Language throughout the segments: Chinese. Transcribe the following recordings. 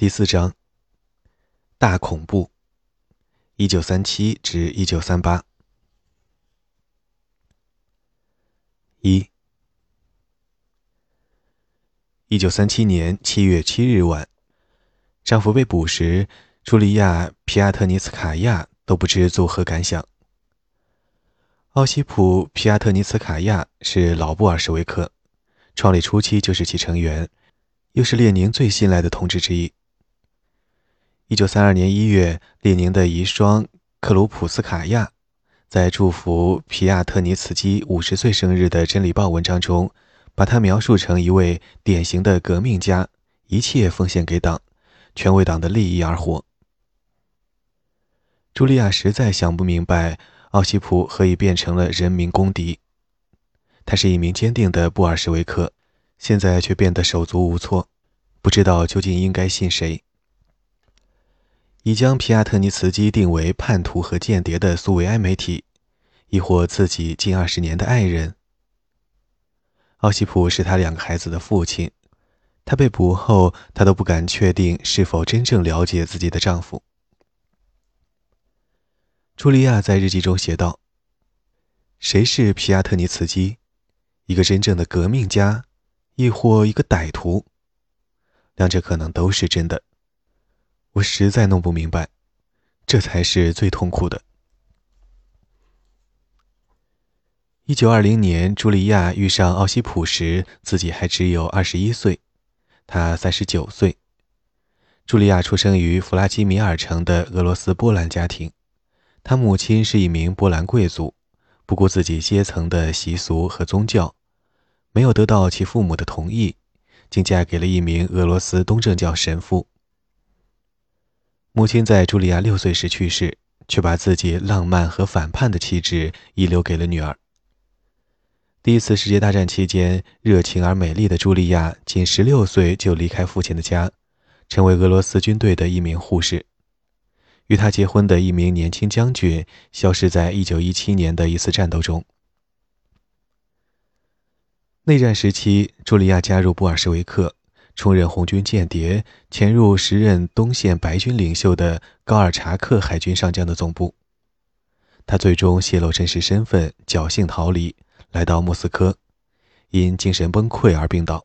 第四章，大恐怖。一九三七至一九三八。一，一九三七年七月七日晚，丈夫被捕时，茱莉亚·皮亚特尼茨卡娅都不知作何感想。奥西普·皮亚特尼茨卡娅是老布尔什维克，创立初期就是其成员，又是列宁最信赖的同志之一。一九三二年一月，列宁的遗孀克鲁普斯卡娅在祝福皮亚特尼茨基五十岁生日的《真理报》文章中，把他描述成一位典型的革命家，一切奉献给党，全为党的利益而活。茱莉亚实在想不明白，奥西普何以变成了人民公敌。他是一名坚定的布尔什维克，现在却变得手足无措，不知道究竟应该信谁。已将皮亚特尼茨基定为叛徒和间谍的苏维埃媒体，亦或自己近二十年的爱人。奥西普是他两个孩子的父亲，他被捕后，他都不敢确定是否真正了解自己的丈夫。茱莉亚在日记中写道：“谁是皮亚特尼茨基？一个真正的革命家，亦或一个歹徒？两者可能都是真的。”我实在弄不明白，这才是最痛苦的。一九二零年，茱莉亚遇上奥西普时，自己还只有二十一岁，他三十九岁。茱莉亚出生于弗拉基米尔城的俄罗斯波兰家庭，她母亲是一名波兰贵族，不顾自己阶层的习俗和宗教，没有得到其父母的同意，竟嫁给了一名俄罗斯东正教神父。母亲在茱莉亚六岁时去世，却把自己浪漫和反叛的气质遗留给了女儿。第一次世界大战期间，热情而美丽的茱莉亚仅十六岁就离开父亲的家，成为俄罗斯军队的一名护士。与她结婚的一名年轻将军消失在一九一七年的一次战斗中。内战时期，茱莉亚加入布尔什维克。充任红军间谍，潜入时任东线白军领袖的高尔察克海军上将的总部。他最终泄露真实身份，侥幸逃离，来到莫斯科，因精神崩溃而病倒。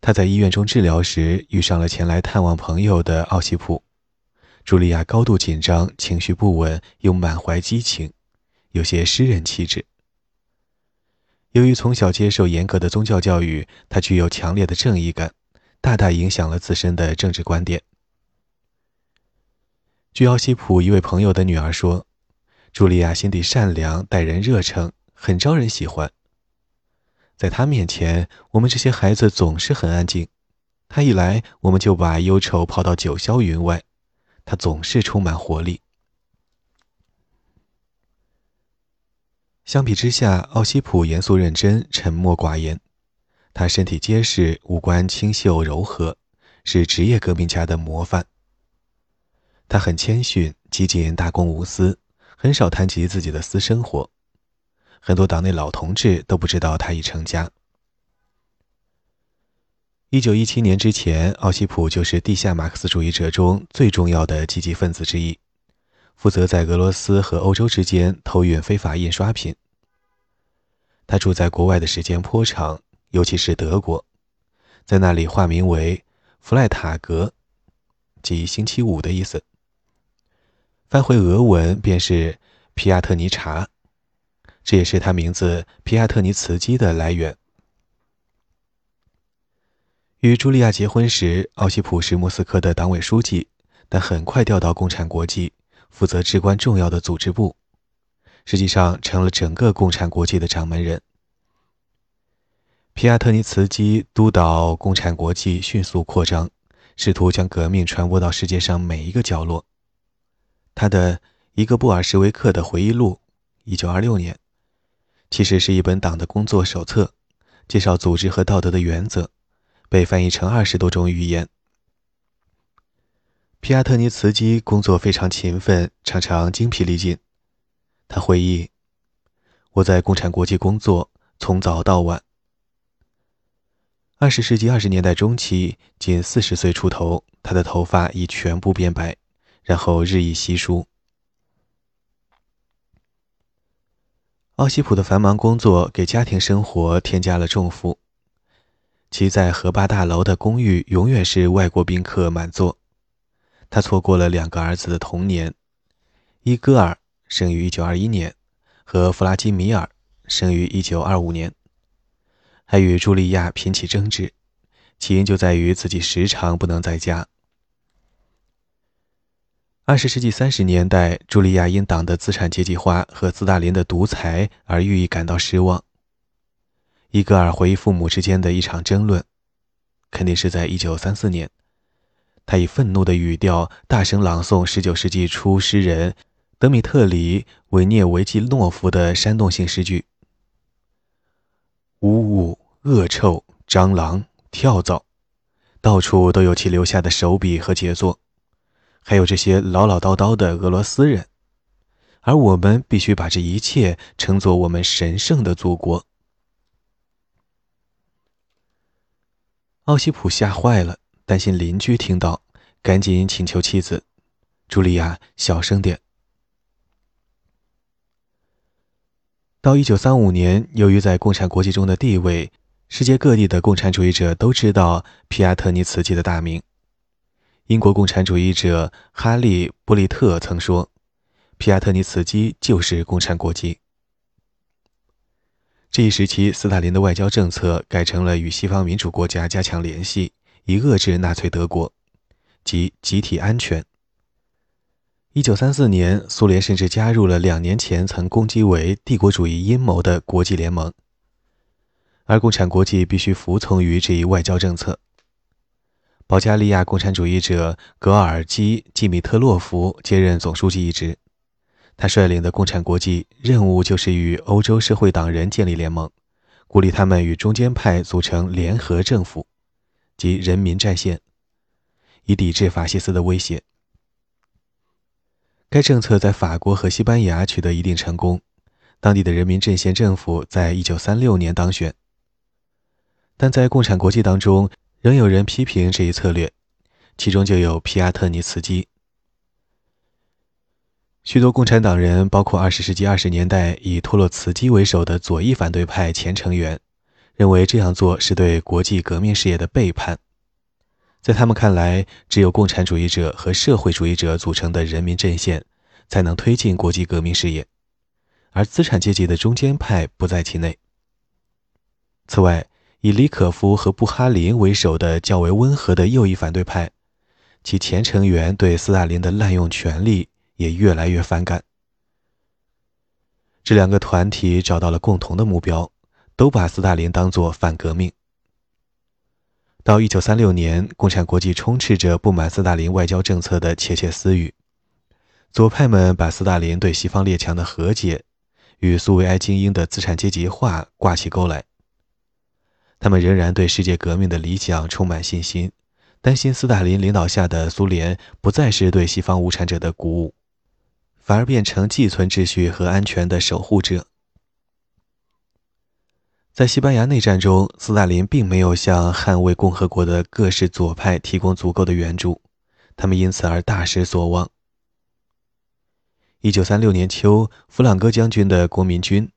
他在医院中治疗时，遇上了前来探望朋友的奥西普。茱莉亚高度紧张，情绪不稳，又满怀激情，有些诗人气质。由于从小接受严格的宗教教育，他具有强烈的正义感，大大影响了自身的政治观点。据奥西普一位朋友的女儿说，茱莉亚心地善良，待人热诚，很招人喜欢。在她面前，我们这些孩子总是很安静。她一来，我们就把忧愁抛到九霄云外。她总是充满活力。相比之下，奥西普严肃认真、沉默寡言。他身体结实，五官清秀柔和，是职业革命家的模范。他很谦逊、极简、大公无私，很少谈及自己的私生活。很多党内老同志都不知道他已成家。一九一七年之前，奥西普就是地下马克思主义者中最重要的积极分子之一。负责在俄罗斯和欧洲之间偷运非法印刷品。他住在国外的时间颇长，尤其是德国，在那里化名为弗赖塔格，即星期五的意思。翻回俄文便是皮亚特尼查，这也是他名字皮亚特尼茨基的来源。与茱莉亚结婚时，奥西普是莫斯科的党委书记，但很快调到共产国际。负责至关重要的组织部，实际上成了整个共产国际的掌门人。皮亚特尼茨基督导共产国际迅速扩张，试图将革命传播到世界上每一个角落。他的一个布尔什维克的回忆录，1926年，其实是一本党的工作手册，介绍组织和道德的原则，被翻译成二十多种语言。皮亚特尼茨基工作非常勤奋，常常精疲力尽。他回忆：“我在共产国际工作，从早到晚。”二十世纪二十年代中期，仅四十岁出头，他的头发已全部变白，然后日益稀疏。奥西普的繁忙工作给家庭生活添加了重负。其在河坝大楼的公寓永远是外国宾客满座。他错过了两个儿子的童年：伊戈尔生于1921年，和弗拉基米尔生于1925年。还与茱莉亚频起争执，起因就在于自己时常不能在家。二十世纪三十年代，茱莉亚因党的资产阶级化和斯大林的独裁而愈愈感到失望。伊戈尔回忆父母之间的一场争论，肯定是在一九三四年。他以愤怒的语调大声朗诵十九世纪初诗人德米特里·维涅维奇诺夫的煽动性诗句：“污物。”恶臭、蟑螂、跳蚤，到处都有其留下的手笔和杰作，还有这些唠唠叨叨的俄罗斯人，而我们必须把这一切称作我们神圣的祖国。奥西普吓坏了，担心邻居听到，赶紧请求妻子茱莉亚小声点。到一九三五年，由于在共产国际中的地位。世界各地的共产主义者都知道皮亚特尼茨基的大名。英国共产主义者哈利·布利特曾说：“皮亚特尼茨基就是共产国际。”这一时期，斯大林的外交政策改成了与西方民主国家加强联系，以遏制纳粹德国及集体安全。1934年，苏联甚至加入了两年前曾攻击为帝国主义阴谋的国际联盟。而共产国际必须服从于这一外交政策。保加利亚共产主义者格尔基·季米特洛夫接任总书记一职，他率领的共产国际任务就是与欧洲社会党人建立联盟，鼓励他们与中间派组成联合政府，及人民战线，以抵制法西斯的威胁。该政策在法国和西班牙取得一定成功，当地的人民阵线政府在一九三六年当选。但在共产国际当中，仍有人批评这一策略，其中就有皮亚特尼茨基。许多共产党人，包括二十世纪二十年代以托洛茨基为首的左翼反对派前成员，认为这样做是对国际革命事业的背叛。在他们看来，只有共产主义者和社会主义者组成的人民阵线，才能推进国际革命事业，而资产阶级的中间派不在其内。此外，以李可夫和布哈林为首的较为温和的右翼反对派，其前成员对斯大林的滥用权力也越来越反感。这两个团体找到了共同的目标，都把斯大林当作反革命。到1936年，共产国际充斥着不满斯大林外交政策的窃窃私语，左派们把斯大林对西方列强的和解与苏维埃精英的资产阶级化挂起钩来。他们仍然对世界革命的理想充满信心，担心斯大林领导下的苏联不再是对西方无产者的鼓舞，反而变成寄存秩序和安全的守护者。在西班牙内战中，斯大林并没有向捍卫共和国的各式左派提供足够的援助，他们因此而大失所望。一九三六年秋，弗朗哥将军的国民军。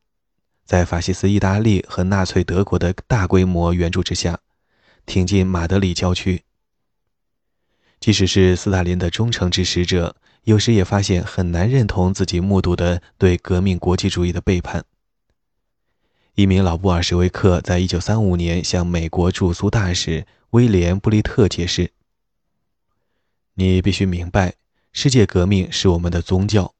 在法西斯意大利和纳粹德国的大规模援助之下，挺进马德里郊区。即使是斯大林的忠诚支持者，有时也发现很难认同自己目睹的对革命国际主义的背叛。一名老布尔什维克在一九三五年向美国驻苏大使威廉·布利特解释：“你必须明白，世界革命是我们的宗教。”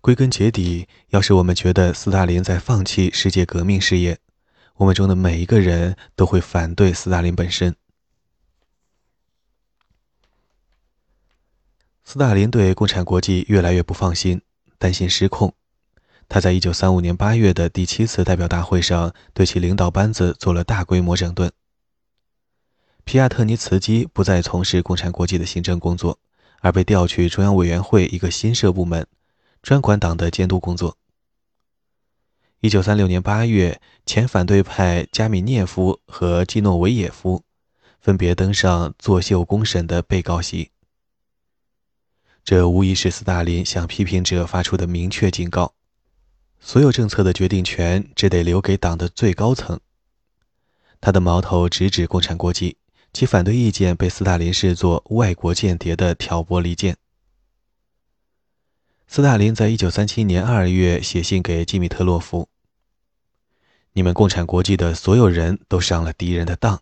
归根结底，要是我们觉得斯大林在放弃世界革命事业，我们中的每一个人都会反对斯大林本身。斯大林对共产国际越来越不放心，担心失控。他在一九三五年八月的第七次代表大会上，对其领导班子做了大规模整顿。皮亚特尼茨基不再从事共产国际的行政工作，而被调去中央委员会一个新设部门。专管党的监督工作。一九三六年八月，前反对派加米涅夫和基诺维也夫分别登上作秀公审的被告席。这无疑是斯大林向批评者发出的明确警告：所有政策的决定权只得留给党的最高层。他的矛头直指共产国际，其反对意见被斯大林视作外国间谍的挑拨离间。斯大林在一九三七年二月写信给基米特洛夫。你们共产国际的所有人都上了敌人的当。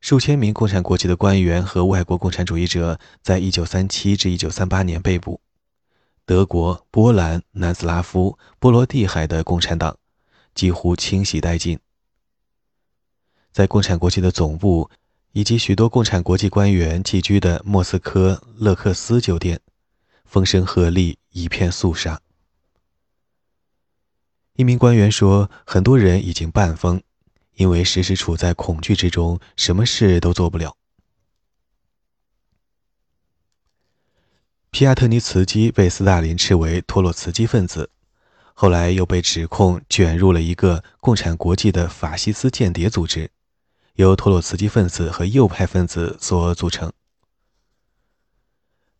数千名共产国际的官员和外国共产主义者在1937至1938年被捕。德国、波兰、南斯拉夫、波罗的海的共产党几乎清洗殆尽。在共产国际的总部以及许多共产国际官员寄居的莫斯科勒克斯酒店，风声鹤唳，一片肃杀。一名官员说：“很多人已经半疯，因为时时处在恐惧之中，什么事都做不了。”皮亚特尼茨基被斯大林斥为托洛茨基分子，后来又被指控卷入了一个共产国际的法西斯间谍组织，由托洛茨基分子和右派分子所组成。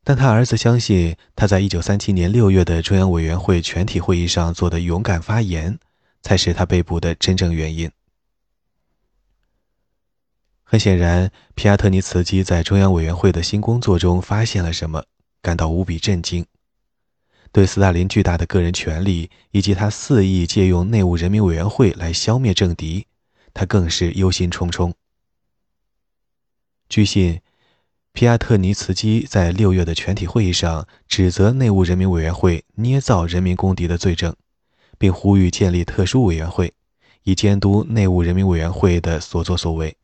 但他儿子相信，他在一九三七年六月的中央委员会全体会议上做的勇敢发言，才是他被捕的真正原因。很显然，皮亚特尼茨基在中央委员会的新工作中发现了什么，感到无比震惊。对斯大林巨大的个人权力以及他肆意借用内务人民委员会来消灭政敌，他更是忧心忡忡。据信。皮亚特尼茨基在六月的全体会议上指责内务人民委员会捏造人民公敌的罪证，并呼吁建立特殊委员会，以监督内务人民委员会的所作所为。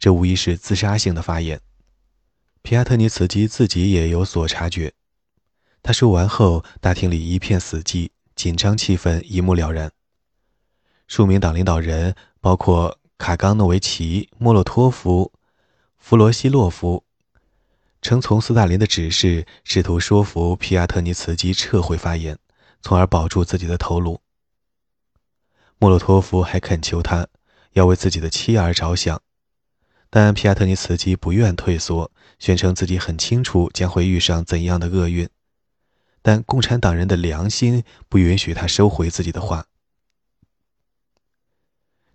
这无疑是自杀性的发言。皮亚特尼茨基自己也有所察觉。他说完后，大厅里一片死寂，紧张气氛一目了然。数名党领导人，包括卡冈诺维奇、莫洛托夫。弗罗西洛夫曾从斯大林的指示，试图说服皮亚特尼茨基撤回发言，从而保住自己的头颅。莫洛托夫还恳求他要为自己的妻儿着想，但皮亚特尼茨基不愿退缩，宣称自己很清楚将会遇上怎样的厄运，但共产党人的良心不允许他收回自己的话。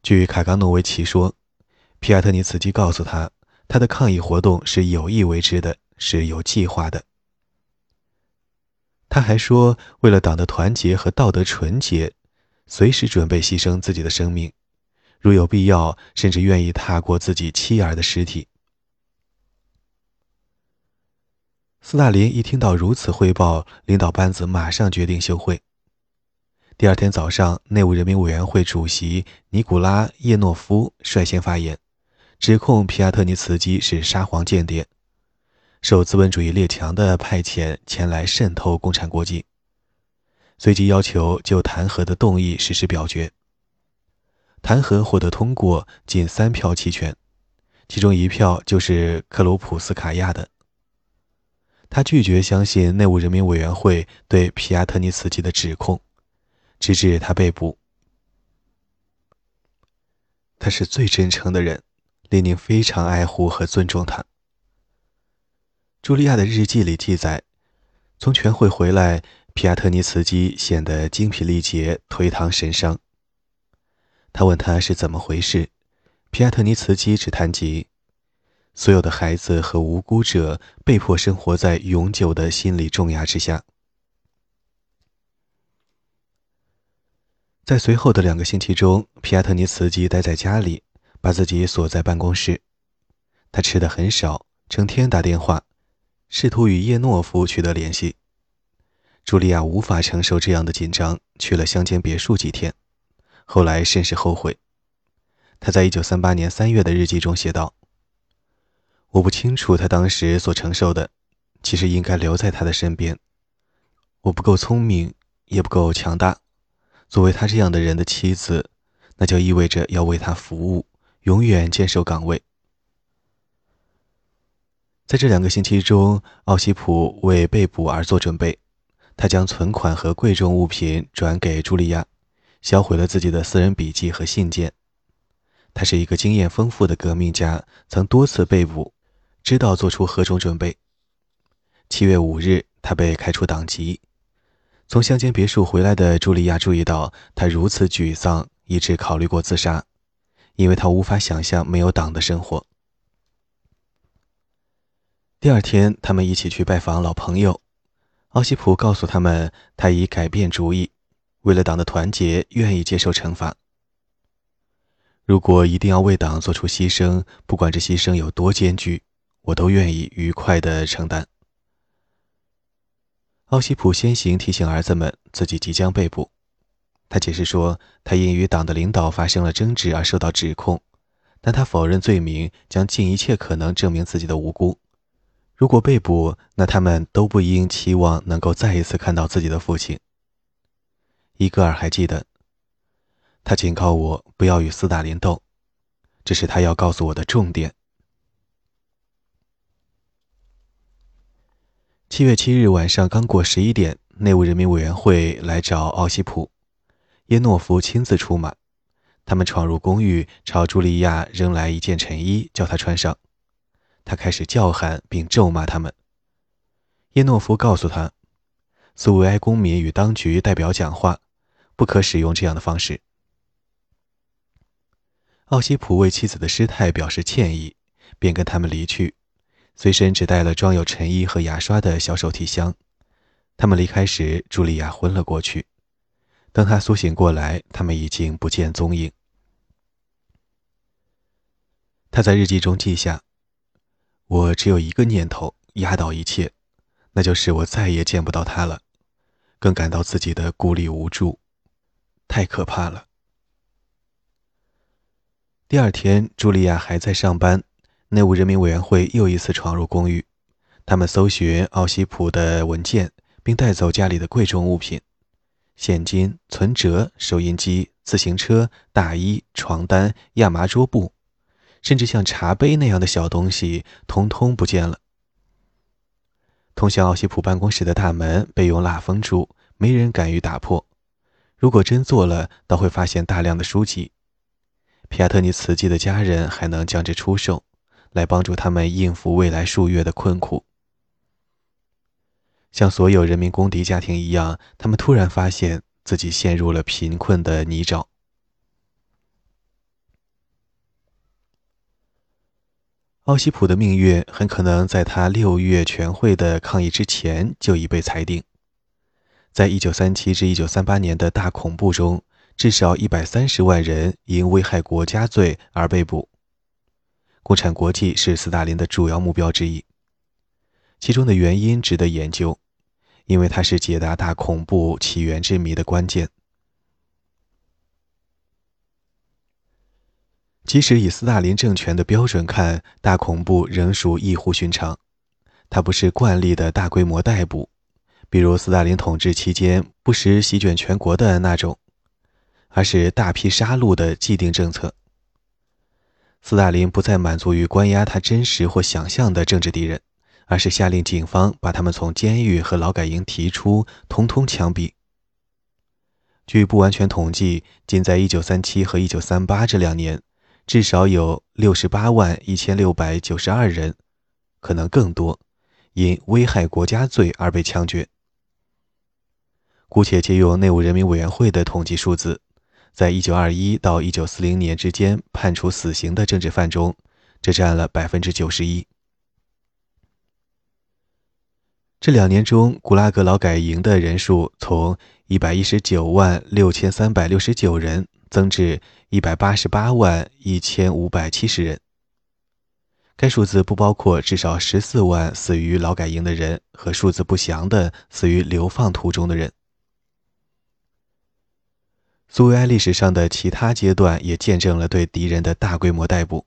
据卡冈诺维奇说，皮亚特尼茨基告诉他。他的抗议活动是有意为之的，是有计划的。他还说，为了党的团结和道德纯洁，随时准备牺牲自己的生命，如有必要，甚至愿意踏过自己妻儿的尸体。斯大林一听到如此汇报，领导班子马上决定休会。第二天早上，内务人民委员会主席尼古拉叶诺夫率先发言。指控皮亚特尼茨基是沙皇间谍，受资本主义列强的派遣前来渗透共产国际。随即要求就弹劾的动议实施表决。弹劾获得通过，仅三票弃权，其中一票就是克鲁普斯卡娅的。他拒绝相信内务人民委员会对皮亚特尼茨基的指控，直至他被捕。他是最真诚的人。列宁非常爱护和尊重他。茱莉亚的日记里记载，从全会回来，皮亚特尼茨基显得精疲力竭、颓唐神伤。他问他是怎么回事，皮亚特尼茨基只谈及，所有的孩子和无辜者被迫生活在永久的心理重压之下。在随后的两个星期中，皮亚特尼茨基待在家里。把自己锁在办公室，他吃的很少，成天打电话，试图与叶诺夫取得联系。茱莉亚无法承受这样的紧张，去了乡间别墅几天，后来甚是后悔。他在一九三八年三月的日记中写道：“我不清楚他当时所承受的，其实应该留在他的身边。我不够聪明，也不够强大，作为他这样的人的妻子，那就意味着要为他服务。”永远坚守岗位。在这两个星期中，奥西普为被捕而做准备，他将存款和贵重物品转给茱莉亚，销毁了自己的私人笔记和信件。他是一个经验丰富的革命家，曾多次被捕，知道做出何种准备。七月五日，他被开除党籍。从乡间别墅回来的茱莉亚注意到他如此沮丧，一直考虑过自杀，因为他无法想象没有党的生活。第二天，他们一起去拜访老朋友。奥西普告诉他们，他已改变主意，为了党的团结，愿意接受惩罚。如果一定要为党做出牺牲，不管这牺牲有多艰巨，我都愿意愉快地承担。奥西普先行提醒儿子们，自己即将被捕。他解释说，他因与党的领导发生了争执而受到指控，但他否认罪名，将尽一切可能证明自己的无辜。如果被捕，那他们都不应期望能够再一次看到自己的父亲。伊戈尔还记得。他警告我不要与斯大林斗，这是他要告诉我的重点。七月七日晚上刚过十一点，内务人民委员会来找奥西普，耶诺夫亲自出马。他们闯入公寓，朝茱莉亚扔来一件衬衣，叫她穿上。他开始叫喊并咒骂他们。耶诺夫告诉他，苏维埃公民与当局代表讲话，不可使用这样的方式。奥西普为妻子的失态表示歉意，便跟他们离去，随身只带了装有衬衣和牙刷的小手提箱。他们离开时，茱莉亚昏了过去。等她苏醒过来，他们已经不见踪影。他在日记中记下：“我只有一个念头，压倒一切，那就是我再也见不到他了，更感到自己的孤立无助，太可怕了。”第二天，茱莉亚还在上班。内务人民委员会又一次闯入公寓，他们搜寻奥西普的文件，并带走家里的贵重物品：现金、存折、收音机、自行车、大衣、床单、亚麻桌布，甚至像茶杯那样的小东西，通通不见了。通向奥西普办公室的大门被用蜡封住，没人敢于打破。如果真做了，倒会发现大量的书籍。皮亚特尼茨基的家人还能将之出售，来帮助他们应付未来数月的困苦。像所有人民公敌家庭一样，他们突然发现自己陷入了贫困的泥沼。奥西普的命运很可能在他六月全会的抗议之前就已被裁定。在一九三七至一九三八年的大恐怖中。至少一百三十万人因危害国家罪而被捕。共产国际是斯大林的主要目标之一。其中的原因值得研究，因为它是解答大恐怖起源之谜的关键。即使以斯大林政权的标准看，大恐怖仍属异乎寻常。它不是惯例的大规模逮捕，比如斯大林统治期间不时席卷全国的那种。而是大批杀戮的既定政策。斯大林不再满足于关押他真实或想象的政治敌人，而是下令警方把他们从监狱和劳改营提出，通通枪毙。据不完全统计，仅在1937和1938这两年，至少有68万1692人，可能更多，因危害国家罪而被枪决。姑且借用内务人民委员会的统计数字。在一九二一到一九四零年之间判处死刑的政治犯中，这占了百分之九十一。这两年中，古拉格劳改营的人数从一百一十九万六千三百六十九人增至一百八十八万一千五百七十人。该数字不包括至少十四万死于劳改营的人和数字不详的死于流放途中的人。苏维埃历史上的其他阶段也见证了对敌人的大规模逮捕，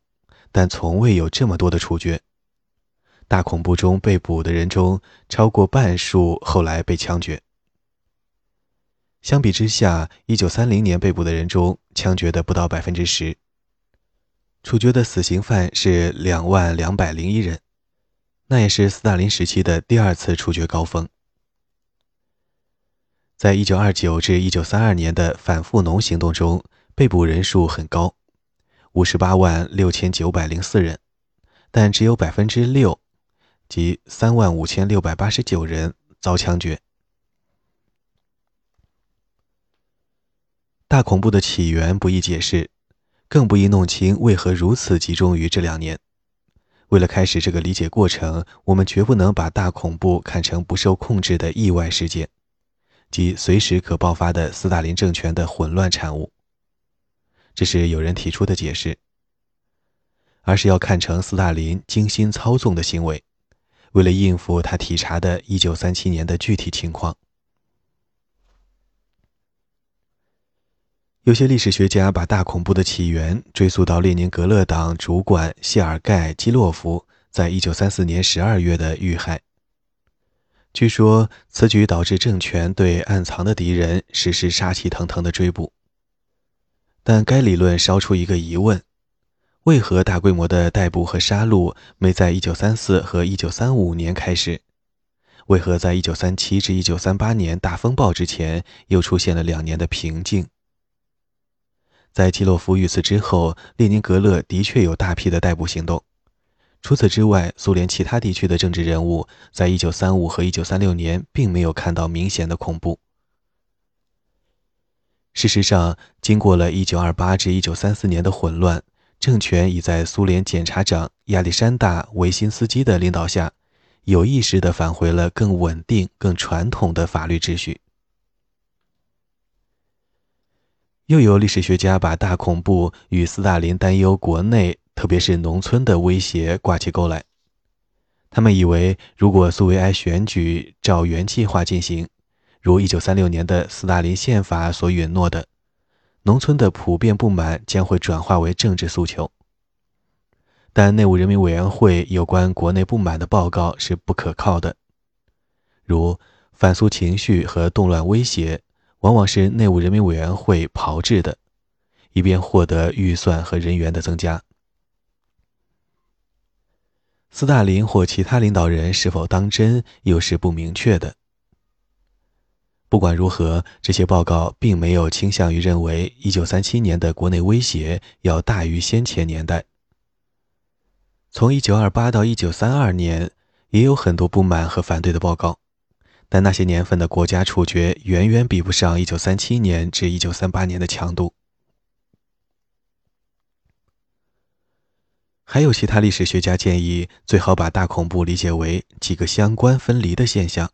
但从未有这么多的处决。大恐怖中被捕的人中，超过半数后来被枪决。相比之下，1930年被捕的人中，枪决的不到百分之十。处决的死刑犯是两万两百零一人，那也是斯大林时期的第二次处决高峰。在一九二九至一九三二年的反富农行动中，被捕人数很高，五十八万六千九百零四人，但只有百分之六，即三万五千六百八十九人遭枪决。大恐怖的起源不易解释，更不易弄清为何如此集中于这两年。为了开始这个理解过程，我们绝不能把大恐怖看成不受控制的意外事件，及随时可爆发的斯大林政权的混乱产物。这是有人提出的解释，而是要看成斯大林精心操纵的行为，为了应付他体察的1937年的具体情况。有些历史学家把大恐怖的起源追溯到列宁格勒党主管谢尔盖·基洛夫在一九三四年十二月的遇害。据说此举导致政权对暗藏的敌人实施杀气腾腾的追捕。但该理论烧出一个疑问：为何大规模的逮捕和杀戮没在一九三四和一九三五年开始？为何在一九三七至一九三八年大风暴之前又出现了两年的平静？在基洛夫遇刺之后，列宁格勒的确有大批的逮捕行动。除此之外，苏联其他地区的政治人物在1935和1936年并没有看到明显的恐怖。事实上，经过了一928至1934年的混乱，政权已在苏联检察长亚历山大·维辛斯基的领导下，有意识地返回了更稳定、更传统的法律秩序。又有历史学家把大恐怖与斯大林担忧国内，特别是农村的威胁挂起钩来。他们以为，如果苏维埃选举照原计划进行，如1936年的斯大林宪法所允诺的，农村的普遍不满将会转化为政治诉求。但内务人民委员会有关国内不满的报告是不可靠的，如反苏情绪和动乱威胁。往往是内务人民委员会炮制的，以便获得预算和人员的增加。斯大林或其他领导人是否当真，又是不明确的。不管如何，这些报告并没有倾向于认为1937年的国内威胁要大于先前年代。从1928到1932年，也有很多不满和反对的报告。但那些年份的国家处决远远比不上1937年至1938年的强度。还有其他历史学家建议，最好把大恐怖理解为几个相关分离的现象，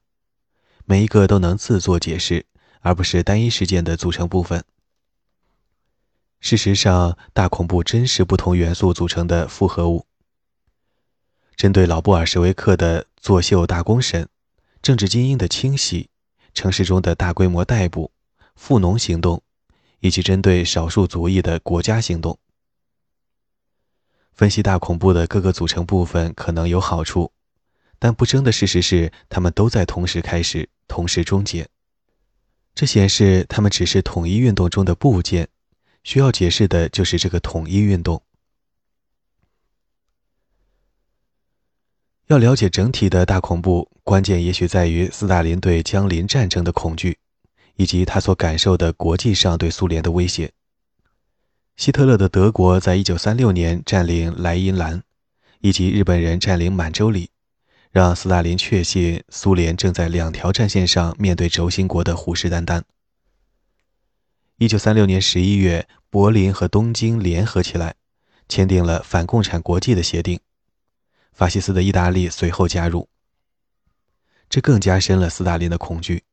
每一个都能自作解释，而不是单一事件的组成部分。事实上，大恐怖真是不同元素组成的复合物。针对老布尔什维克的作秀大公审。政治精英的清洗，城市中的大规模逮捕、富农行动，以及针对少数族裔的国家行动，分析大恐怖的各个组成部分可能有好处，但不争的事实是，他们都在同时开始，同时终结。这显示他们只是统一运动中的部件，需要解释的就是这个统一运动。要了解整体的大恐怖，关键也许在于斯大林对江陵战争的恐惧，以及他所感受的国际上对苏联的威胁。希特勒的德国在一九三六年占领莱茵兰，以及日本人占领满洲里，让斯大林确信苏联正在两条战线上面对轴心国的虎视眈眈。一九三六年十一月，柏林和东京联合起来，签订了反共产国际的协定。法西斯的意大利随后加入，这更加深了斯大林的恐惧。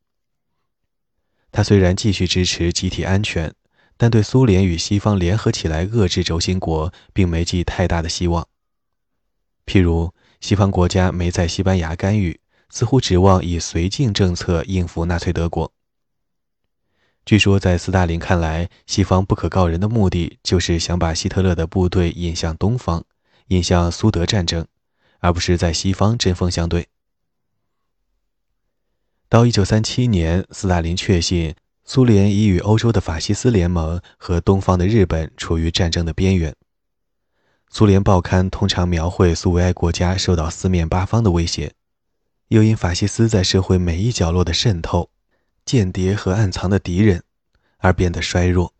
他虽然继续支持集体安全，但对苏联与西方联合起来遏制轴心国，并没寄太大的希望。譬如，西方国家没在西班牙干预，似乎指望以绥靖政策应付纳粹德国。据说，在斯大林看来，西方不可告人的目的就是想把希特勒的部队引向东方，引向苏德战争。而不是在西方针锋相对。到一九三七年，斯大林确信苏联已与欧洲的法西斯联盟和东方的日本处于战争的边缘。苏联报刊通常描绘苏维埃国家受到四面八方的威胁，又因法西斯在社会每一角落的渗透，间谍和暗藏的敌人，而变得衰弱。